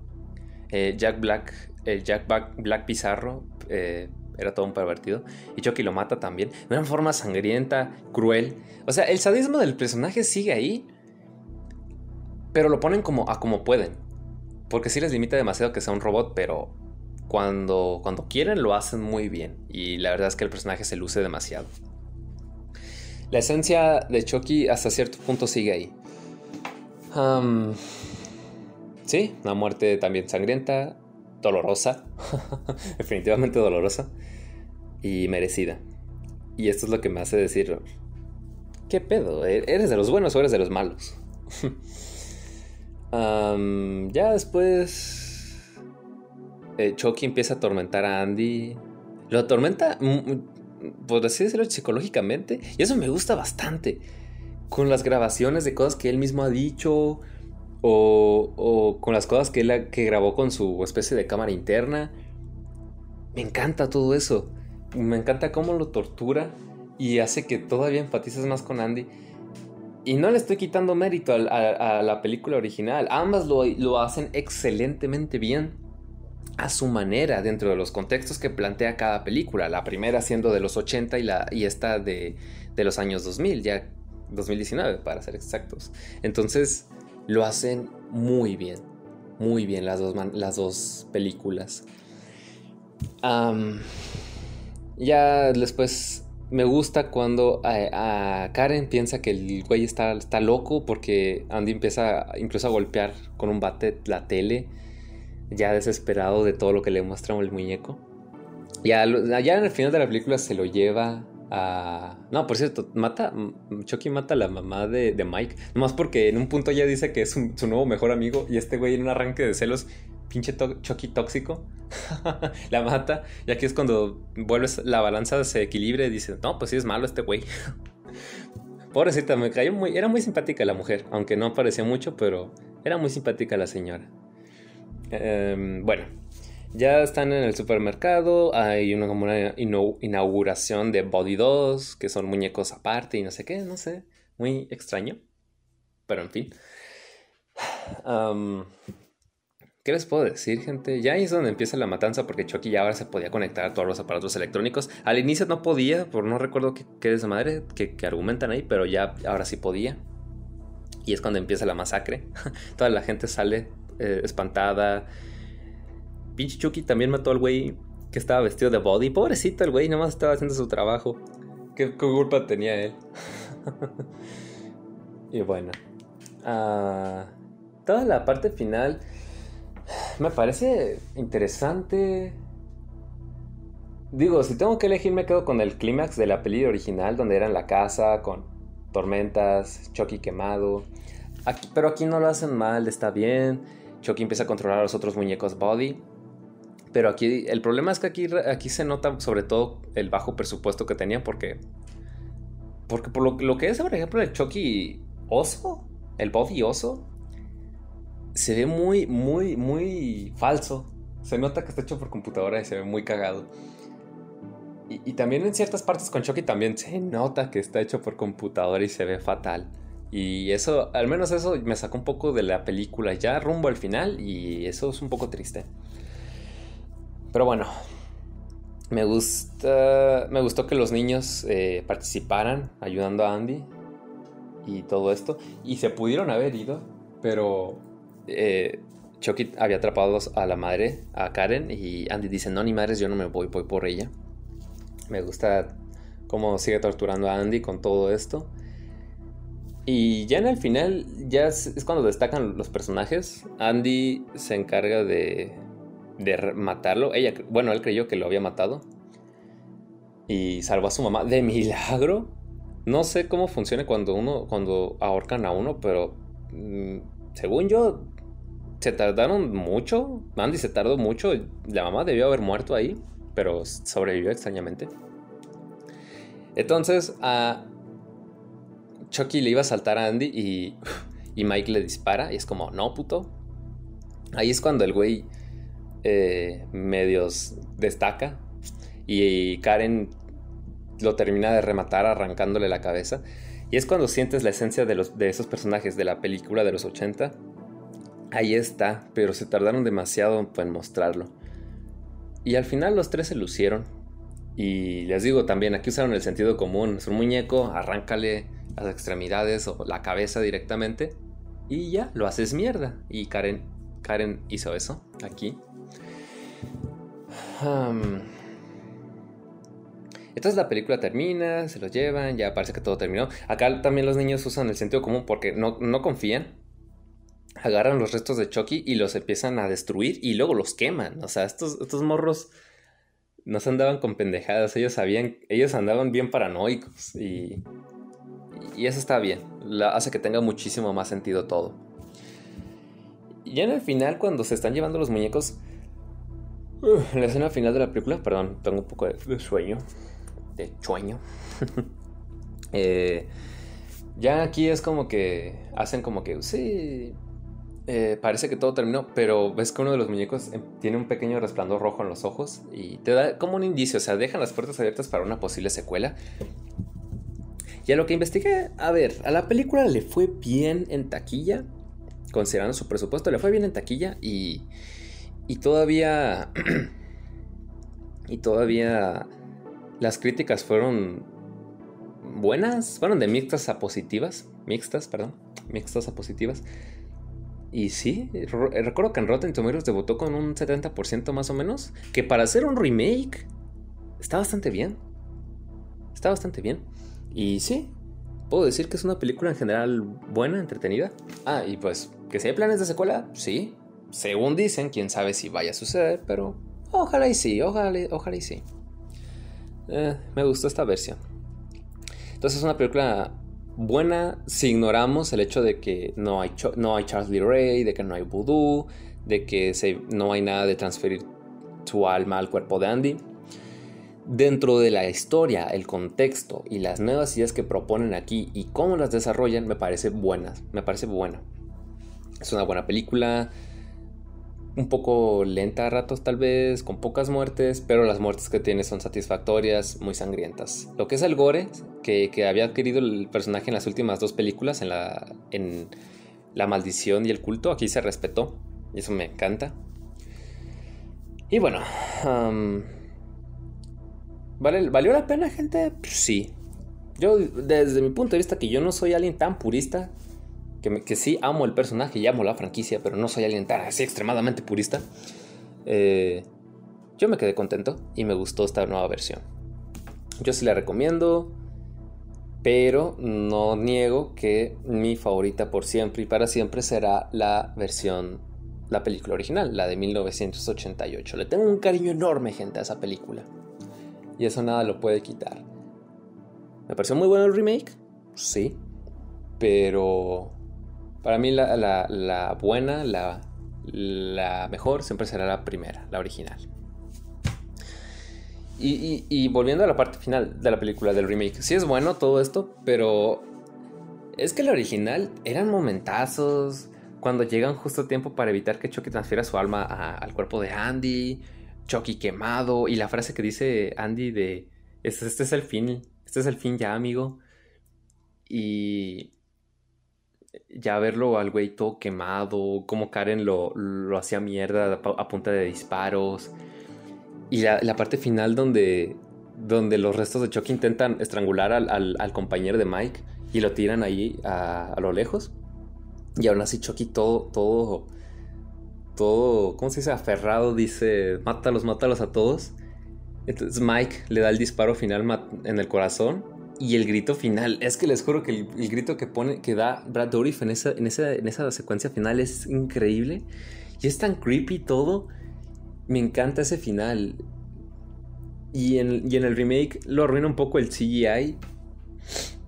Eh, Jack Black, el Jack Black, Pizarro, eh, era todo un pervertido. Y Chucky lo mata también. De una forma sangrienta, cruel. O sea, el sadismo del personaje sigue ahí. Pero lo ponen como a como pueden. Porque sí les limita demasiado que sea un robot, pero cuando, cuando quieren lo hacen muy bien y la verdad es que el personaje se luce demasiado. La esencia de Chucky hasta cierto punto sigue ahí. Sí, una muerte también sangrienta, dolorosa, [laughs] definitivamente dolorosa y merecida. Y esto es lo que me hace decir, ¿qué pedo? ¿Eres de los buenos o eres de los malos? [laughs] ya después eh, Chucky empieza a atormentar a Andy. Lo atormenta, mm, mm, por así decirlo, psicológicamente. Y eso me gusta bastante. Con las grabaciones de cosas que él mismo ha dicho. O, con las cosas que él que grabó con su especie de cámara interna. Me encanta todo eso. Me encanta cómo lo tortura y hace que todavía enfatices más con Andy. Y no le estoy quitando mérito a, la película original. Ambas lo, lo hacen excelentemente bien a su manera dentro de los contextos que plantea cada película. La primera siendo de los 80 y, la, y esta de, los años 2000, ya 2019 para ser exactos. Entonces lo hacen muy bien, muy bien las dos, las dos películas. ya después me gusta cuando a, Karen piensa que el güey está, está loco porque Andy empieza incluso a golpear con un bate la tele ya desesperado de todo lo que le muestra el muñeco. Ya, ya en el final de la película se lo lleva a... No, por cierto, mata... Chucky mata a la mamá de, Mike. Nomás porque en un punto ya dice que es su nuevo mejor amigo y este güey en un arranque de celos, pinche Chucky tóxico, [laughs] la mata. Y aquí es cuando vuelves, la balanza se equilibra y dice, no, pues sí es malo este güey. [laughs] Pobrecita, me cayó muy... Era muy simpática la mujer, aunque no parecía mucho, pero era muy simpática la señora. Em, bueno, ya están en el supermercado, hay una, como una inauguración de Body 2, que son muñecos aparte y no sé qué, no sé, muy extraño. Pero en fin. ¿Qué les puedo decir, gente? Ya ahí es donde empieza la matanza porque Chucky ya ahora se podía conectar a todos los aparatos electrónicos. Al inicio no podía, por no recuerdo qué, qué de madre que, que, argumentan ahí, pero ya ahora sí podía. Y es cuando empieza la masacre. [laughs] Toda la gente sale eh, espantada. Pinche Chucky también mató al güey que estaba vestido de body. Pobrecito el güey, nomás estaba haciendo su trabajo. ¿Qué, culpa tenía él? [laughs] y bueno. Ah, toda la parte final me parece interesante. Digo, si tengo que elegir me quedo con el clímax de la peli original donde era en la casa con tormentas, Chucky quemado. pero aquí no lo hacen mal, está bien. Chucky empieza a controlar a los otros muñecos Body. Pero aquí, el problema es que aquí, aquí se nota sobre todo el bajo presupuesto que tenía porque... Porque por lo, que es, por ejemplo, el Chucky oso, el Body oso, se ve muy, muy, muy falso. Se nota que está hecho por computadora y se ve muy cagado. Y, y, también en ciertas partes con Chucky también se nota que está hecho por computadora y se ve fatal. Y eso, al menos eso me sacó un poco de la película ya rumbo al final y eso es un poco triste. Pero bueno, Me gusta. Me gustó que los niños eh, participaran ayudando a Andy y todo esto. Y se pudieron haber ido, pero eh, Chucky había atrapado a la madre, a Karen, y Andy dice: No, ni madres, yo no me voy, voy por ella. Me gusta cómo sigue torturando a Andy con todo esto. Y ya en el final, ya es, cuando destacan los personajes. Andy se encarga de, de matarlo. Ella, bueno, él creyó que lo había matado. Y salvó a su mamá de milagro. No sé cómo funciona cuando uno, cuando ahorcan a uno, pero mm, según yo, se tardaron mucho. Andy se tardó mucho. La mamá debió haber muerto ahí, pero sobrevivió extrañamente. Entonces, a Chucky le iba a saltar a Andy y, [laughs] y Mike le dispara. Y es como, no, puto. Ahí es cuando el güey eh, medios destaca. Y Karen lo termina de rematar arrancándole la cabeza. Y es cuando sientes la esencia de, los, de esos personajes de la película de los 80. Ahí está, pero se tardaron demasiado en mostrarlo. Y al final los tres se lucieron. Y les digo también, aquí usaron el sentido común. Es un muñeco, arráncale las extremidades o la cabeza directamente y ya lo haces mierda. Y Karen, Karen hizo eso aquí. Entonces la película termina, se los llevan, ya parece que todo terminó. Acá también los niños usan el sentido común porque no, no confían. Agarran los restos de Chucky y los empiezan a destruir y luego los queman. O sea, estos, estos morros no se andaban con pendejadas, ellos sabían, ellos andaban bien paranoicos y, y eso está bien, hace que tenga muchísimo más sentido todo. Y en el final, cuando se están llevando los muñecos, la escena final de la película, perdón, tengo un poco de, sueño, de sueño. [laughs] Eh, ya aquí es como que hacen como que, sí, eh, parece que todo terminó, pero ves que uno de los muñecos em, tiene un pequeño resplandor rojo en los ojos y te da como un indicio, o sea, dejan las puertas abiertas para una posible secuela. Y a lo que investigué, a ver, a la película le fue bien en taquilla, considerando su presupuesto, le fue bien en taquilla y, y todavía... [clears throat] y todavía las críticas fueron buenas, fueron de mixtas a positivas, mixtas, perdón, mixtas a positivas. Y sí, recuerdo que en Rotten Tomatoes debutó con un 70% más o menos, que para hacer un remake está bastante bien. Está bastante bien. Y sí, puedo decir que es una película en general buena, entretenida. Ah, y pues, que si hay planes de secuela, sí. Según dicen, quién sabe si vaya a suceder, pero ojalá y sí, ojalá, y sí. Eh, me gustó esta versión. Entonces es una película buena si ignoramos el hecho de que no hay, no hay Charles Lee Ray, de que no hay voodoo, de que no hay nada de transferir tu alma al cuerpo de Andy. Dentro de la historia, el contexto y las nuevas ideas que proponen aquí y cómo las desarrollan me parece buenas, me parece buena. Es una buena película, un poco lenta a ratos tal vez, con pocas muertes, pero las muertes que tiene son satisfactorias, muy sangrientas. Lo que es el gore, que, había adquirido el personaje en las últimas dos películas, en la, en la maldición y el culto, aquí se respetó, y eso me encanta. Y bueno, ¿vale, ¿valió la pena gente? Sí. Yo, desde mi punto de vista, que yo no soy alguien tan purista, que, sí amo el personaje y amo la franquicia, pero no soy alguien tan así extremadamente purista, eh, yo me quedé contento y me gustó esta nueva versión. Yo sí la recomiendo, pero no niego que mi favorita por siempre y para siempre será la versión, la película original, la de 1988. Le tengo un cariño enorme, gente, a esa película. Y eso nada lo puede quitar. ¿Me pareció muy bueno el remake? Sí. Pero para mí la, buena, la, la, mejor siempre será la primera, la original. Y, volviendo a la parte final de la película del remake, sí es bueno todo esto, pero es que la original eran momentazos, cuando llegan justo a tiempo para evitar que Chucky transfiera su alma al cuerpo de Andy, Chucky quemado, y la frase que dice Andy de, este, este es el fin, este es el fin ya, amigo. Y ya verlo al güey todo quemado, como Karen lo, hacía mierda a punta de disparos. Y la, la parte final donde, donde los restos de Chucky intentan estrangular al, al, al compañero de Mike y lo tiran ahí a, a, lo lejos. Y aún así Chucky todo, todo, todo, ¿cómo se dice? Aferrado, dice, mátalos, mátalos a todos. Entonces Mike le da el disparo final en el corazón y el grito final. Es que les juro que el, el grito que pone, que da Brad Dourif en esa, en, en esa secuencia final es increíble. Y es tan creepy todo. Me encanta ese final. Y en, y en el remake lo arruina un poco el CGI.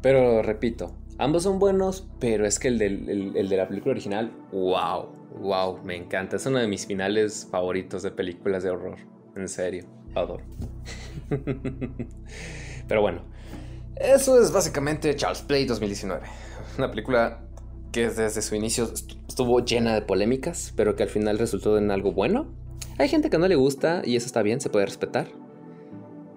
Pero repito, ambos son buenos, pero es que el, del, el, el de la película original, wow, wow, me encanta. Es uno de mis finales favoritos de películas de horror. En serio, adoro. [laughs] pero bueno, eso es básicamente Charles Play 2019. Una película que desde su inicio estuvo llena de polémicas, pero que al final resultó en algo bueno. Hay gente que no le gusta y eso está bien, se puede respetar.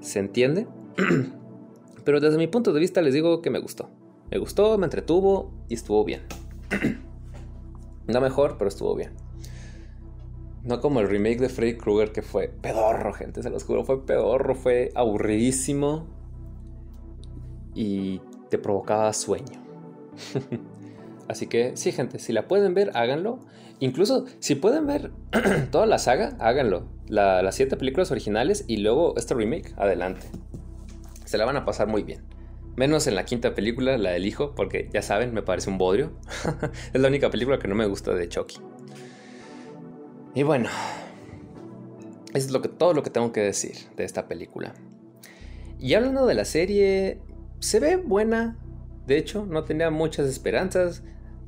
Se entiende. [clears throat] pero desde mi punto de vista les digo que me gustó. Me gustó, me entretuvo y estuvo bien. [clears throat] no mejor, pero estuvo bien. No como el remake de Freddy Krueger que fue pedorro, gente, se los juro, fue pedorro, fue aburridísimo y te provocaba sueño. [laughs] Así que sí, gente, si la pueden ver, háganlo. Incluso si pueden ver [clears throat] toda la saga, háganlo. La, las siete películas originales y luego este remake, adelante. Se la van a pasar muy bien. Menos en la quinta película, la del hijo, porque ya saben, me parece un bodrio. [laughs] es la única película que no me gusta de Chucky. Y bueno, eso es lo que, todo lo que tengo que decir de esta película. Y hablando de la serie, se ve buena. De hecho, no tenía muchas esperanzas.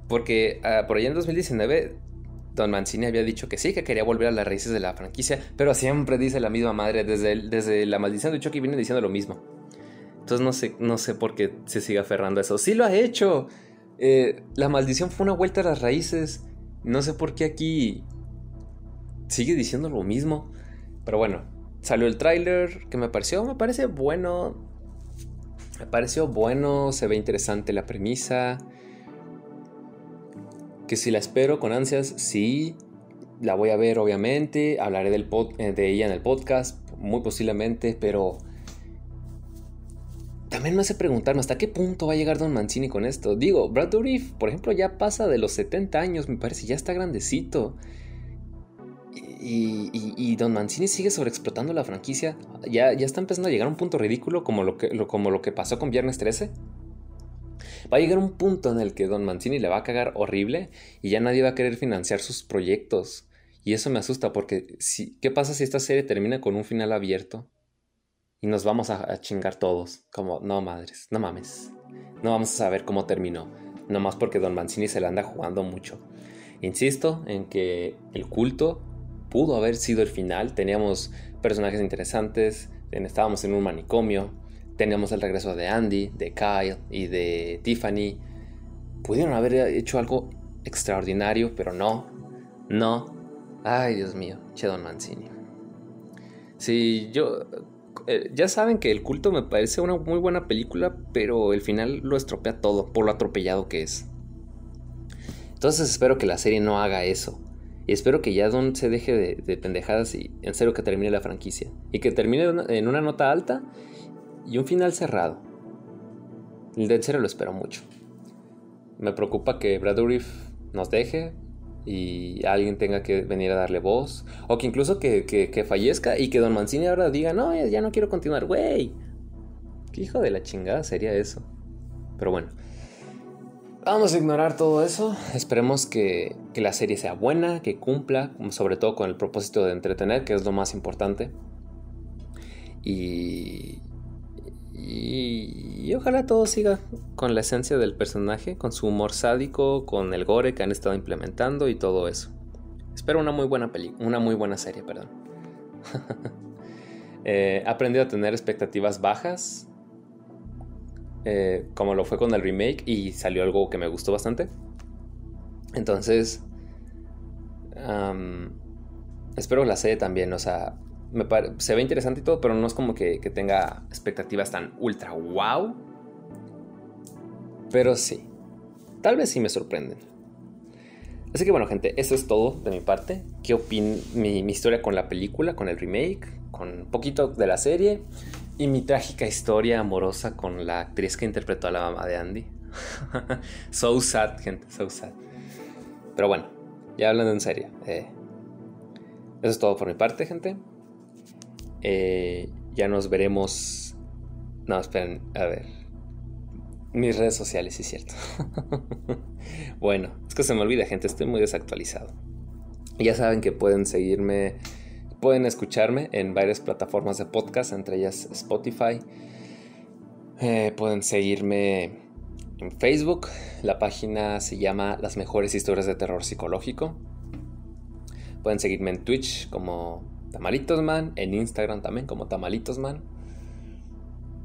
Porque uh, por allá en 2019, Don Mancini había dicho que sí, que quería volver a las raíces de la franquicia. Pero siempre dice la misma madre. Desde, desde la maldición de Chucky viene diciendo lo mismo. Entonces no sé, no sé por qué se sigue aferrando a eso. Sí lo ha hecho. Eh, la maldición fue una vuelta a las raíces. No sé por qué aquí sigue diciendo lo mismo. Pero bueno, salió el tráiler que me pareció, me parece bueno. Me pareció bueno, se ve interesante la premisa. Que si la espero con ansias, sí. La voy a ver, obviamente. Hablaré del pod, de ella en el podcast, muy posiblemente, pero también me hace preguntarme hasta qué punto va a llegar Don Mancini con esto. Digo, Brad Dourif, por ejemplo, ya pasa de los 70 años, me parece, ya está grandecito. Y, y, Don Mancini sigue sobreexplotando la franquicia. Ya, ya está empezando a llegar un punto ridículo como lo, que, como lo que pasó con Viernes 13. Va a llegar un punto en el que Don Mancini le va a cagar horrible y ya nadie va a querer financiar sus proyectos. Y eso me asusta porque, si, ¿qué pasa si esta serie termina con un final abierto? Y nos vamos a, a chingar todos. Como, no madres, no mames. No vamos a saber cómo terminó. Nomás porque Don Mancini se la anda jugando mucho. Insisto en que el culto pudo haber sido el final. Teníamos personajes interesantes, estábamos en un manicomio, teníamos el regreso de Andy, de Kyle y de Tiffany. Pudieron haber hecho algo extraordinario, pero no, no. Ay, Dios mío, che Don Mancini. Sí, yo... Eh, ya saben que El culto me parece una muy buena película, pero el final lo estropea todo por lo atropellado que es. Entonces espero que la serie no haga eso. Y espero que ya Don se deje de, de, pendejadas y en serio que termine la franquicia. Y que termine en una nota alta y un final cerrado. En serio lo espero mucho. Me preocupa que Brad nos deje y alguien tenga que venir a darle voz. O que incluso que, que, fallezca y que Don Mancini ahora diga, no, ya no quiero continuar, güey. ¿Qué hijo de la chingada sería eso? Pero bueno. Vamos a ignorar todo eso. Esperemos que, que, la serie sea buena, que cumpla, sobre todo con el propósito de entretener, que es lo más importante. Y, y, ojalá todo siga con la esencia del personaje, con su humor sádico, con el gore que han estado implementando y todo eso. Espero una muy buena película, una muy buena serie, perdón. [laughs] eh, he aprendido a tener expectativas bajas eh, como lo fue con el remake y salió algo que me gustó bastante. Entonces, espero la serie también, o sea, me se ve interesante y todo, pero no es como que, que tenga expectativas tan ultra wow. Pero sí, tal vez sí me sorprenden. Así que bueno, gente, eso es todo de mi parte. ¿Qué opin mi, mi historia con la película, con el remake? con un poquito de la serie y mi trágica historia amorosa con la actriz que interpretó a la mamá de Andy. [laughs] so sad, gente, so sad. Pero bueno, ya hablando en serio. Eh, eso es todo por mi parte, gente. Eh, ya nos veremos. No, esperen, a ver. Mis redes sociales, sí es cierto. [laughs] bueno, es que se me olvida, gente, estoy muy desactualizado. Ya saben que pueden seguirme, pueden escucharme en varias plataformas de podcast, entre ellas Spotify. Eh, pueden seguirme en Facebook. La página se llama Las mejores historias de terror psicológico. Pueden seguirme en Twitch como Tamalitosman, en Instagram también como Tamalitosman.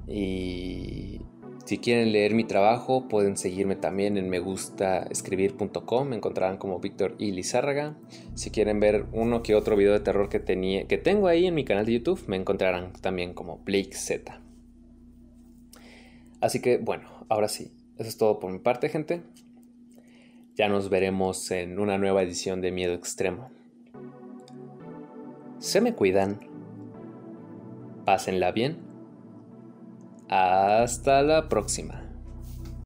Y si quieren leer mi trabajo, pueden seguirme también en megustaescribir.com. Me encontrarán como Víctor y Lizárraga. Si quieren ver uno que otro video de terror que, tenía, que tengo ahí en mi canal de YouTube, me encontrarán también como Blake Z. Así que bueno, ahora sí, eso es todo por mi parte, gente. Ya nos veremos en una nueva edición de Miedo Extremo. Se me cuidan. Pásenla bien hasta la próxima.